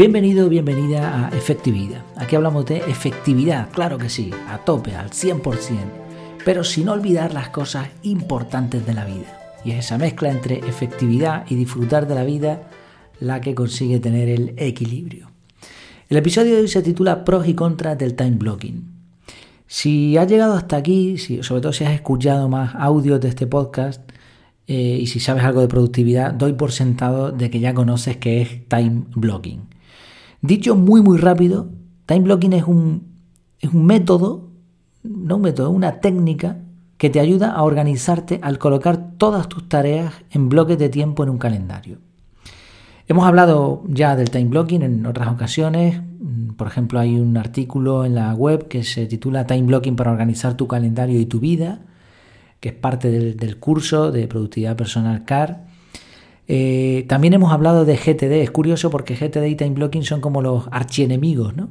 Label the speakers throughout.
Speaker 1: Bienvenido, bienvenida a Efectividad. Aquí hablamos de efectividad, claro que sí, a tope, al 100%, pero sin olvidar las cosas importantes de la vida. Y es esa mezcla entre efectividad y disfrutar de la vida la que consigue tener el equilibrio. El episodio de hoy se titula Pros y contras del time blocking. Si has llegado hasta aquí, sobre todo si has escuchado más audios de este podcast eh, y si sabes algo de productividad, doy por sentado de que ya conoces qué es time blocking. Dicho muy muy rápido, time blocking es un, es un método, no un método, una técnica que te ayuda a organizarte al colocar todas tus tareas en bloques de tiempo en un calendario. Hemos hablado ya del time blocking en otras ocasiones. Por ejemplo, hay un artículo en la web que se titula Time Blocking para organizar tu calendario y tu vida, que es parte del, curso de productividad personal CAR. Eh, también hemos hablado de GTD. Es curioso porque GTD y Time Blocking son como los archienemigos. ¿no?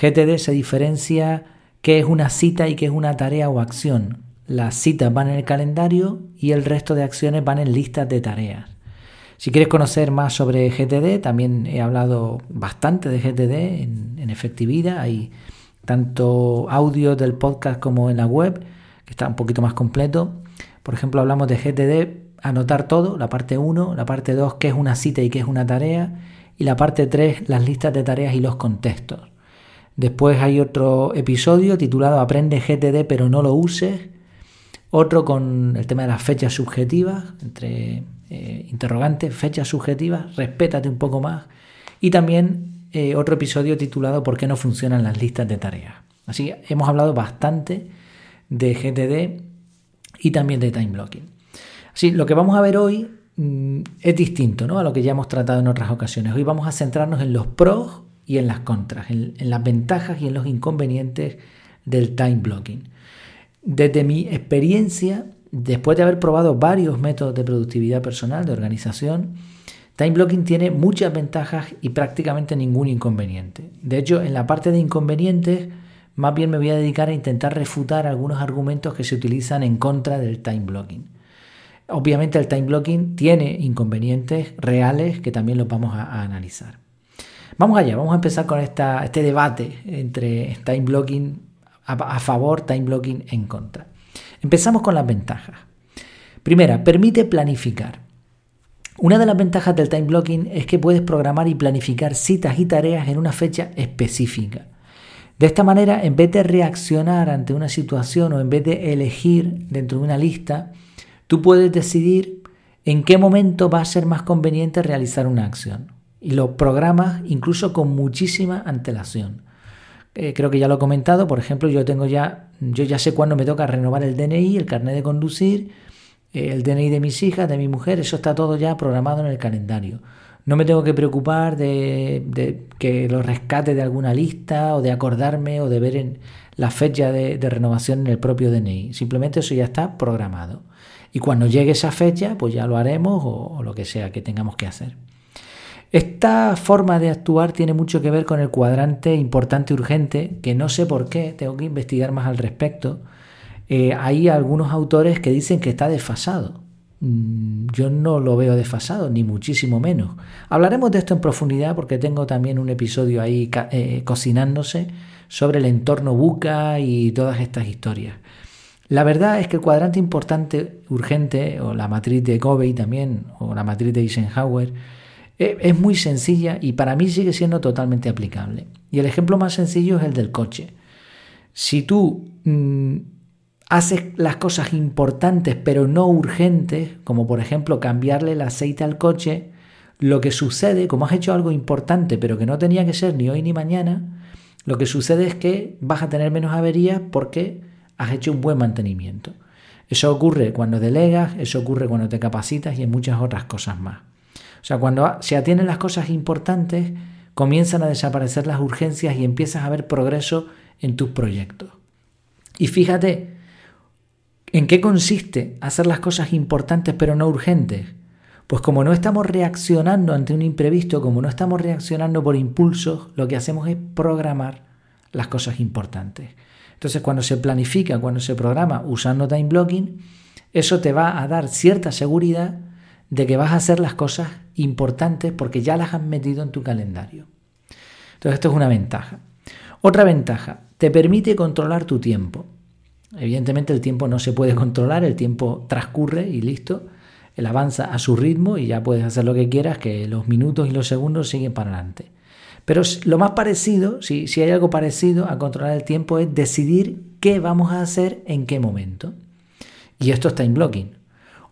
Speaker 1: GTD se diferencia qué es una cita y qué es una tarea o acción. Las citas van en el calendario y el resto de acciones van en listas de tareas. Si quieres conocer más sobre GTD, también he hablado bastante de GTD en, efectividad. Hay tanto audio del podcast como en la web, que está un poquito más completo. Por ejemplo, hablamos de GTD, anotar todo, la parte 1, la parte 2, qué es una cita y qué es una tarea, y la parte 3, las listas de tareas y los contextos. Después hay otro episodio titulado Aprende GTD pero no lo uses. Otro con el tema de las fechas subjetivas, entre eh, interrogantes, fechas subjetivas, respétate un poco más. Y también eh, otro episodio titulado ¿Por qué no funcionan las listas de tareas? Así hemos hablado bastante de GTD y también de time blocking. Así, lo que vamos a ver hoy mm, es distinto ¿no? a lo que ya hemos tratado en otras ocasiones. Hoy vamos a centrarnos en los pros y en las contras, en las ventajas y en los inconvenientes del time blocking. Desde mi experiencia, después de haber probado varios métodos de productividad personal, de organización, Time Blocking tiene muchas ventajas y prácticamente ningún inconveniente. De hecho, en la parte de inconvenientes, más bien me voy a dedicar a intentar refutar algunos argumentos que se utilizan en contra del Time Blocking. Obviamente el Time Blocking tiene inconvenientes reales que también los vamos a, analizar. Vamos allá, vamos a empezar con este debate entre Time Blocking a favor, Time Blocking en contra. Empezamos con las ventajas. Primera, permite planificar. Una de las ventajas del time blocking es que puedes programar y planificar citas y tareas en una fecha específica. De esta manera, en vez de reaccionar ante una situación o en vez de elegir dentro de una lista, tú puedes decidir en qué momento va a ser más conveniente realizar una acción. Y lo programas incluso con muchísima antelación. Eh, creo que ya lo he comentado, por ejemplo, yo tengo ya, yo ya sé cuándo me toca renovar el DNI, el carnet de conducir, eh, el DNI de mis hijas, de mi mujer, eso está todo ya programado en el calendario. No me tengo que preocupar de, que lo rescate de alguna lista o de acordarme o de ver en la fecha de, renovación en el propio DNI. Simplemente eso ya está programado. Y cuando llegue esa fecha, pues ya lo haremos o lo que sea que tengamos que hacer. Esta forma de actuar tiene mucho que ver con el cuadrante importante urgente, que no sé por qué, tengo que investigar más al respecto. Eh, hay algunos autores que dicen que está desfasado. Mm, yo no lo veo desfasado, ni muchísimo menos. Hablaremos de esto en profundidad porque tengo también un episodio ahí eh, cocinándose sobre el entorno buca y todas estas historias. La verdad es que el cuadrante importante urgente, o la matriz de Covey también, o la matriz de Eisenhower, e, es muy sencilla y para mí sigue siendo totalmente aplicable. Y el ejemplo más sencillo es el del coche. Si tú mm, haces las cosas importantes pero no urgentes, como por ejemplo cambiarle el aceite al coche, lo que sucede, como has hecho algo importante pero que no tenía que ser ni hoy ni mañana, lo que sucede es que vas a tener menos averías porque has hecho un buen mantenimiento. Eso ocurre cuando delegas, eso ocurre cuando te capacitas y en muchas otras cosas más. O sea, cuando se atienden las cosas importantes, comienzan a desaparecer las urgencias y empiezas a ver progreso en tus proyectos. Y fíjate, ¿en qué consiste hacer las cosas importantes pero no urgentes? Pues como no estamos reaccionando ante un imprevisto, como no estamos reaccionando por impulsos, lo que hacemos es programar las cosas importantes. Entonces, cuando se planifica, cuando se programa usando time blocking, eso te va a dar cierta seguridad de que vas a hacer las cosas importantes porque ya las has metido en tu calendario. Entonces esto es una ventaja. Otra ventaja, te permite controlar tu tiempo. Evidentemente el tiempo no se puede controlar, el tiempo transcurre y listo. Él avanza a su ritmo y ya puedes hacer lo que quieras, que los minutos y los segundos siguen para adelante. Pero lo más parecido, si, si hay algo parecido a controlar el tiempo, es decidir qué vamos a hacer en qué momento. Y esto es time blocking.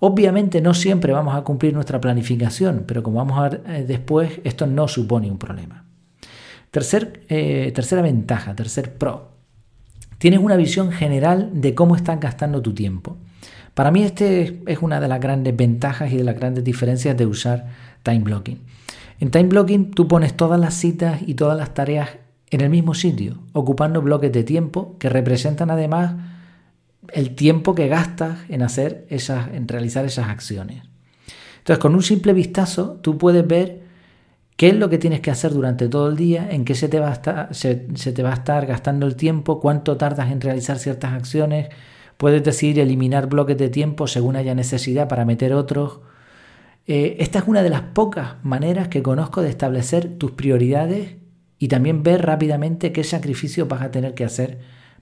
Speaker 1: Obviamente no siempre vamos a cumplir nuestra planificación, pero como vamos a ver eh, después, esto no supone un problema. Tercer, eh, tercera ventaja, tercer pro. Tienes una visión general de cómo estás gastando tu tiempo. Para mí este es una de las grandes ventajas y de las grandes diferencias de usar time blocking. En time blocking tú pones todas las citas y todas las tareas en el mismo sitio, ocupando bloques de tiempo que representan además el tiempo que gastas en hacer esas, en realizar esas acciones. Entonces, con un simple vistazo, tú puedes ver qué es lo que tienes que hacer durante todo el día, en qué se te va se, te va a estar gastando el tiempo, cuánto tardas en realizar ciertas acciones. Puedes decidir eliminar bloques de tiempo según haya necesidad para meter otros. Eh, esta es una de las pocas maneras que conozco de establecer tus prioridades y también ver rápidamente qué sacrificio vas a tener que hacer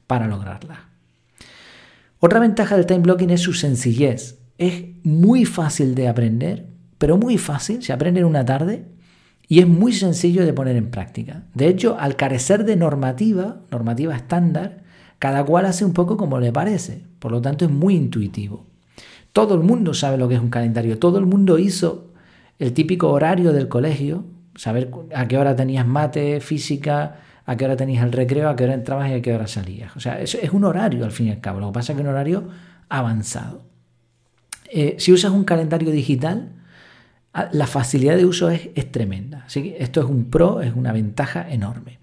Speaker 1: para lograrlas. Otra ventaja del time blocking es su sencillez. Es muy fácil de aprender, pero muy fácil, se aprende en una tarde y es muy sencillo de poner en práctica. De hecho, al carecer de normativa, normativa estándar, cada cual hace un poco como le parece, por lo tanto es muy intuitivo. Todo el mundo sabe lo que es un calendario, todo el mundo hizo el típico horario del colegio, saber a qué hora tenías mate, física, a qué hora tenías el recreo, a qué hora entrabas y a qué hora salías. O sea, eso es un horario al fin y al cabo. Lo que pasa es que es un horario avanzado. Eh, si usas un calendario digital, ah, la facilidad de uso es, es tremenda. Así que esto es un pro, es una ventaja enorme.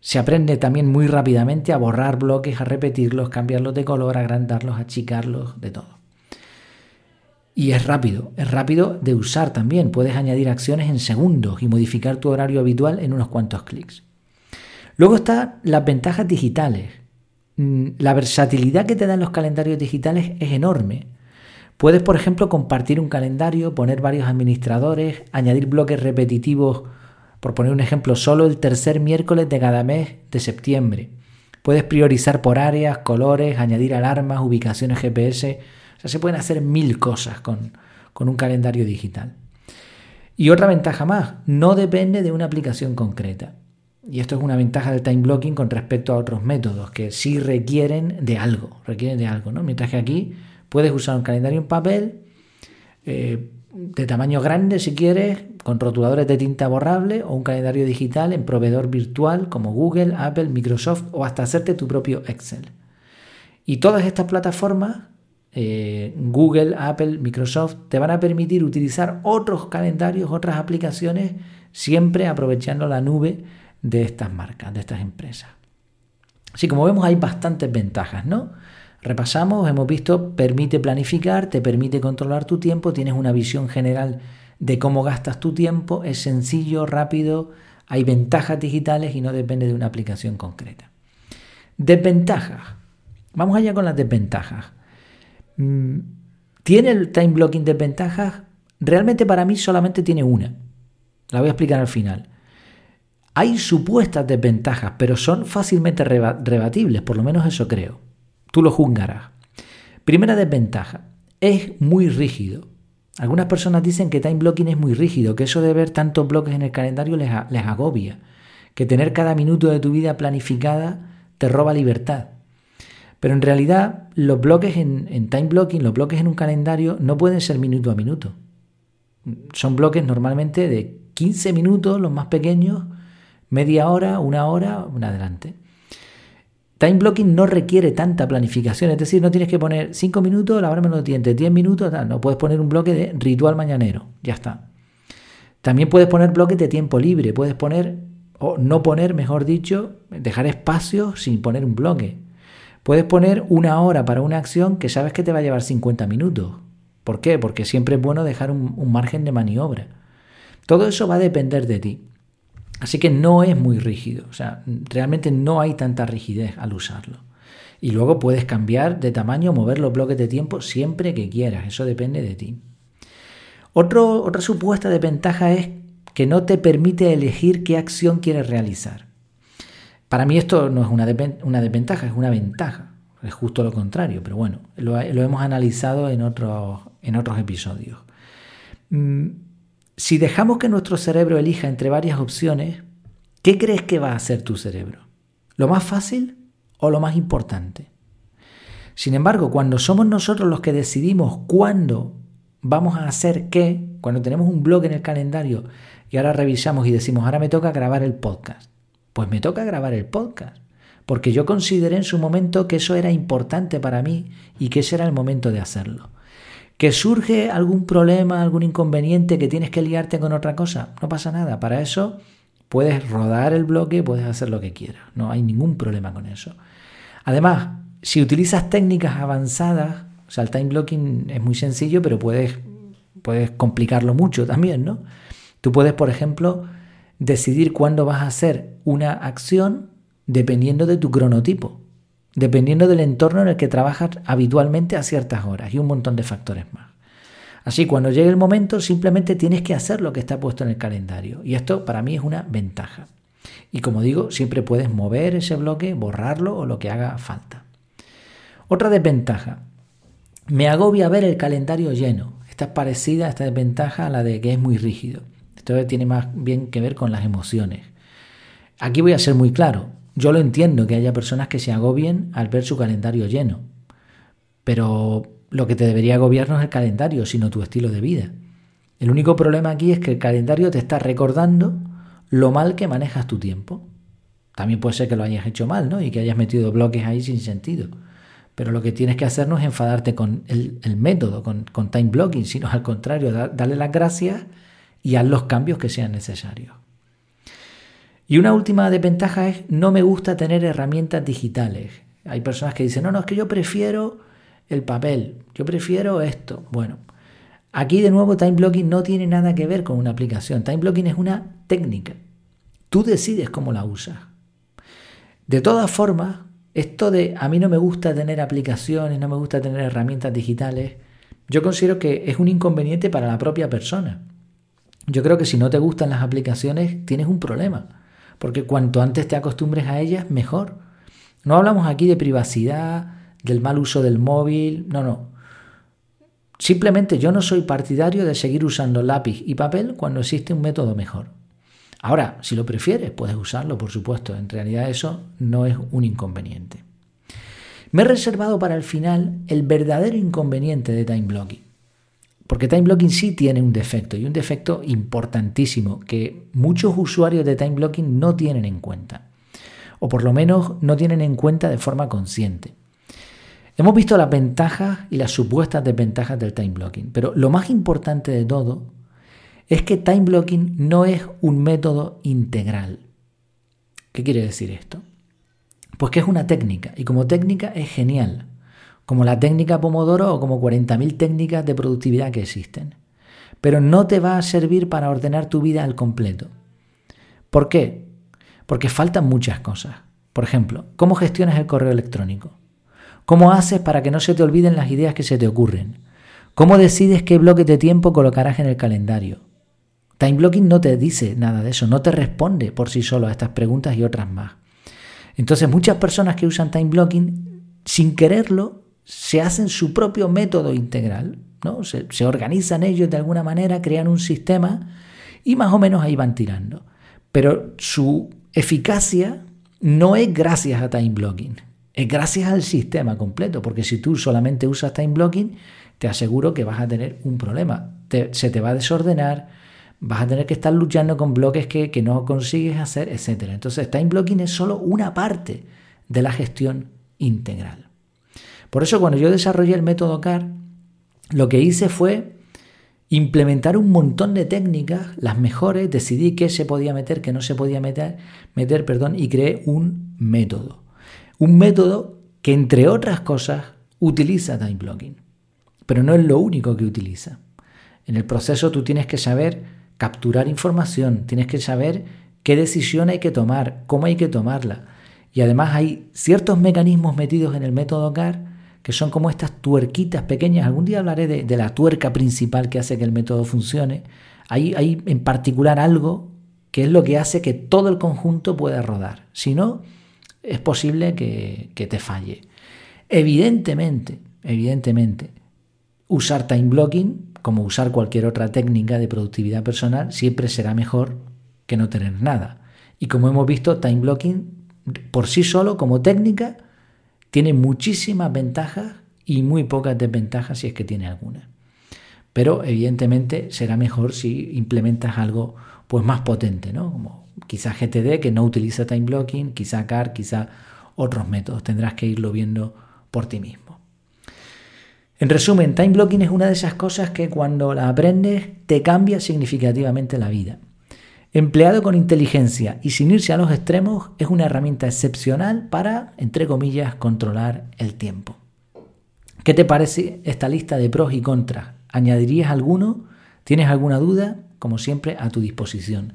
Speaker 1: Se aprende también muy rápidamente a borrar bloques, a repetirlos, cambiarlos de color, agrandarlos, achicarlos, de todo. Y es rápido, es rápido de usar también. Puedes añadir acciones en segundos y modificar tu horario habitual en unos cuantos clics. Luego están las ventajas digitales. Mm, la versatilidad que te dan los calendarios digitales es enorme. Puedes, por ejemplo, compartir un calendario, poner varios administradores, añadir bloques repetitivos, por poner un ejemplo, solo el tercer miércoles de cada mes de septiembre. Puedes priorizar por áreas, colores, añadir alarmas, ubicaciones GPS. O sea, se pueden hacer mil cosas con, con un calendario digital. Y otra ventaja más, no depende de una aplicación concreta. Y esto es una ventaja del time blocking con respecto a otros métodos que sí requieren de algo, requieren de algo, ¿no? Mientras que aquí puedes usar un calendario en papel eh, de tamaño grande si quieres, con rotuladores de tinta borrable o un calendario digital en proveedor virtual como Google, Apple, Microsoft o hasta hacerte tu propio Excel. Y todas estas plataformas, eh, Google, Apple, Microsoft, te van a permitir utilizar otros calendarios, otras aplicaciones, siempre aprovechando la nube de estas marcas, de estas empresas. Así como vemos hay bastantes ventajas, ¿no? Repasamos, hemos visto, permite planificar, te permite controlar tu tiempo, tienes una visión general de cómo gastas tu tiempo, es sencillo, rápido, hay ventajas digitales y no depende de una aplicación concreta. Desventajas. Vamos allá con las desventajas. Mm, ¿Tiene el time blocking desventajas? Realmente para mí solamente tiene una. La voy a explicar al final. Hay supuestas desventajas, pero son fácilmente rebatibles, por lo menos eso creo. Tú lo juzgarás. Primera desventaja, es muy rígido. Algunas personas dicen que time blocking es muy rígido, que eso de ver tantos bloques en el calendario les, agobia, que tener cada minuto de tu vida planificada te roba libertad. Pero en realidad los bloques en, time blocking, los bloques en un calendario no pueden ser minuto a minuto. Son bloques normalmente de 15 minutos, los más pequeños, media hora, una hora, un adelante. Time blocking no requiere tanta planificación, es decir, no tienes que poner 5 minutos, lavarme los dientes, 10 minutos, no puedes poner un bloque de ritual mañanero, ya está. También puedes poner bloques de tiempo libre, puedes poner, o no poner, mejor dicho, dejar espacio sin poner un bloque. Puedes poner una hora para una acción que sabes que te va a llevar 50 minutos. ¿Por qué? Porque siempre es bueno dejar un margen de maniobra. Todo eso va a depender de ti. Así que no es muy rígido, o sea, realmente no hay tanta rigidez al usarlo. Y luego puedes cambiar de tamaño, mover los bloques de tiempo siempre que quieras, eso depende de ti. otra supuesta desventaja es que no te permite elegir qué acción quieres realizar. Para mí esto no es una, desventaja, es una ventaja. Es justo lo contrario, pero bueno, lo, hemos analizado en otros, en otros episodios. Mm, si dejamos que nuestro cerebro elija entre varias opciones, ¿qué crees que va a hacer tu cerebro? ¿Lo más fácil o lo más importante? Sin embargo, cuando somos nosotros los que decidimos cuándo vamos a hacer qué, cuando tenemos un blog en el calendario y ahora revisamos y decimos, ahora me toca grabar el podcast, pues me toca grabar el podcast, porque yo consideré en su momento que eso era importante para mí y que ese era el momento de hacerlo. ¿Que surge algún problema, algún inconveniente, que tienes que liarte con otra cosa? No pasa nada, para eso puedes rodar el bloque, puedes hacer lo que quieras, no hay ningún problema con eso. Además, si utilizas técnicas avanzadas, o sea, el time blocking es muy sencillo, pero puedes, puedes complicarlo mucho también, ¿no? Tú puedes, por ejemplo, decidir cuándo vas a hacer una acción dependiendo de tu cronotipo, dependiendo del entorno en el que trabajas habitualmente a ciertas horas y un montón de factores más. Así, cuando llegue el momento, simplemente tienes que hacer lo que está puesto en el calendario. Y esto para mí es una ventaja. Y como digo, siempre puedes mover ese bloque, borrarlo o lo que haga falta. Otra desventaja. Me agobia ver el calendario lleno. Esta es parecida, esta desventaja, a la de que es muy rígido. Esto tiene más bien que ver con las emociones. Aquí voy a ser muy claro. Yo lo entiendo que haya personas que se agobien al ver su calendario lleno. Pero lo que te debería agobiar no es el calendario, sino tu estilo de vida. El único problema aquí es que el calendario te está recordando lo mal que manejas tu tiempo. También puede ser que lo hayas hecho mal, ¿no? Y que hayas metido bloques ahí sin sentido. Pero lo que tienes que hacer no es enfadarte con el, método, con, time blocking, sino al contrario, darle las gracias y haz los cambios que sean necesarios. Y una última desventaja es no me gusta tener herramientas digitales. Hay personas que dicen, no, no, es que yo prefiero el papel, yo prefiero esto. Bueno, aquí de nuevo time blocking no tiene nada que ver con una aplicación. Time blocking es una técnica. Tú decides cómo la usas. De todas formas, esto de a mí no me gusta tener aplicaciones, no me gusta tener herramientas digitales, yo considero que es un inconveniente para la propia persona. Yo creo que si no te gustan las aplicaciones tienes un problema, porque cuanto antes te acostumbres a ellas, mejor. No hablamos aquí de privacidad, del mal uso del móvil, no, no. Simplemente yo no soy partidario de seguir usando lápiz y papel cuando existe un método mejor. Ahora, si lo prefieres, puedes usarlo, por supuesto. En realidad eso no es un inconveniente. Me he reservado para el final el verdadero inconveniente de time blocking. Porque time blocking sí tiene un defecto y un defecto importantísimo que muchos usuarios de time blocking no tienen en cuenta. O por lo menos no tienen en cuenta de forma consciente. Hemos visto las ventajas y las supuestas desventajas del time blocking, pero lo más importante de todo es que time blocking no es un método integral. ¿Qué quiere decir esto? Pues que es una técnica y como técnica es genial, como la técnica Pomodoro o como 40.000 técnicas de productividad que existen. Pero no te va a servir para ordenar tu vida al completo. ¿Por qué? Porque faltan muchas cosas. Por ejemplo, ¿cómo gestionas el correo electrónico? ¿Cómo haces para que no se te olviden las ideas que se te ocurren? ¿Cómo decides qué bloque de tiempo colocarás en el calendario? Time blocking no te dice nada de eso, no te responde por sí solo a estas preguntas y otras más. Entonces muchas personas que usan time blocking, sin quererlo, se hacen su propio método integral, ¿no? se, organizan ellos de alguna manera, crean un sistema y más o menos ahí van tirando. Pero su eficacia no es gracias a time blocking, es gracias al sistema completo, porque si tú solamente usas time blocking, te aseguro que vas a tener un problema. se te va a desordenar, vas a tener que estar luchando con bloques que, no consigues hacer, etc. Entonces, time blocking es solo una parte de la gestión integral. Por eso, cuando yo desarrollé el método CAR, lo que hice fue implementar un montón de técnicas, las mejores, decidí qué se podía meter, qué no se podía meter, meter perdón, y creé un método. Un método que, entre otras cosas, utiliza time blocking. Pero no es lo único que utiliza. En el proceso tú tienes que saber capturar información, tienes que saber qué decisión hay que tomar, cómo hay que tomarla. Y además hay ciertos mecanismos metidos en el método CAR que son como estas tuerquitas pequeñas. Algún día hablaré de, la tuerca principal que hace que el método funcione. Hay, hay en particular algo que es lo que hace que todo el conjunto pueda rodar. Si no, es posible que, que te falle. Evidentemente, evidentemente, usar time blocking, como usar cualquier otra técnica de productividad personal, siempre será mejor que no tener nada. Y como hemos visto, time blocking por sí solo como técnica tiene muchísimas ventajas y muy pocas desventajas si es que tiene alguna. Pero evidentemente será mejor si implementas algo pues más potente, ¿no? Como quizá GTD que no utiliza time blocking, quizá CAR, quizá otros métodos. Tendrás que irlo viendo por ti mismo. En resumen, time blocking es una de esas cosas que cuando la aprendes te cambia significativamente la vida. Empleado con inteligencia y sin irse a los extremos, es una herramienta excepcional para, entre comillas, controlar el tiempo. ¿Qué te parece esta lista de pros y contras? ¿Añadirías alguno? ¿Tienes alguna duda? Como siempre, a tu disposición.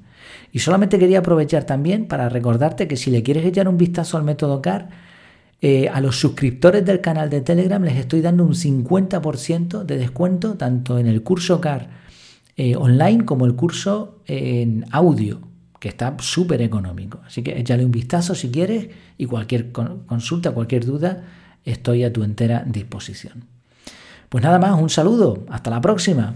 Speaker 1: Y solamente quería aprovechar también para recordarte que si le quieres echar un vistazo al método CAR, eh, a los suscriptores del canal de Telegram les estoy dando un 50% de descuento tanto en el curso CAR eh, online como el curso en audio, que está súper económico. Así que échale un vistazo si quieres y cualquier consulta, cualquier duda, estoy a tu entera disposición. Pues nada más, un saludo, hasta la próxima.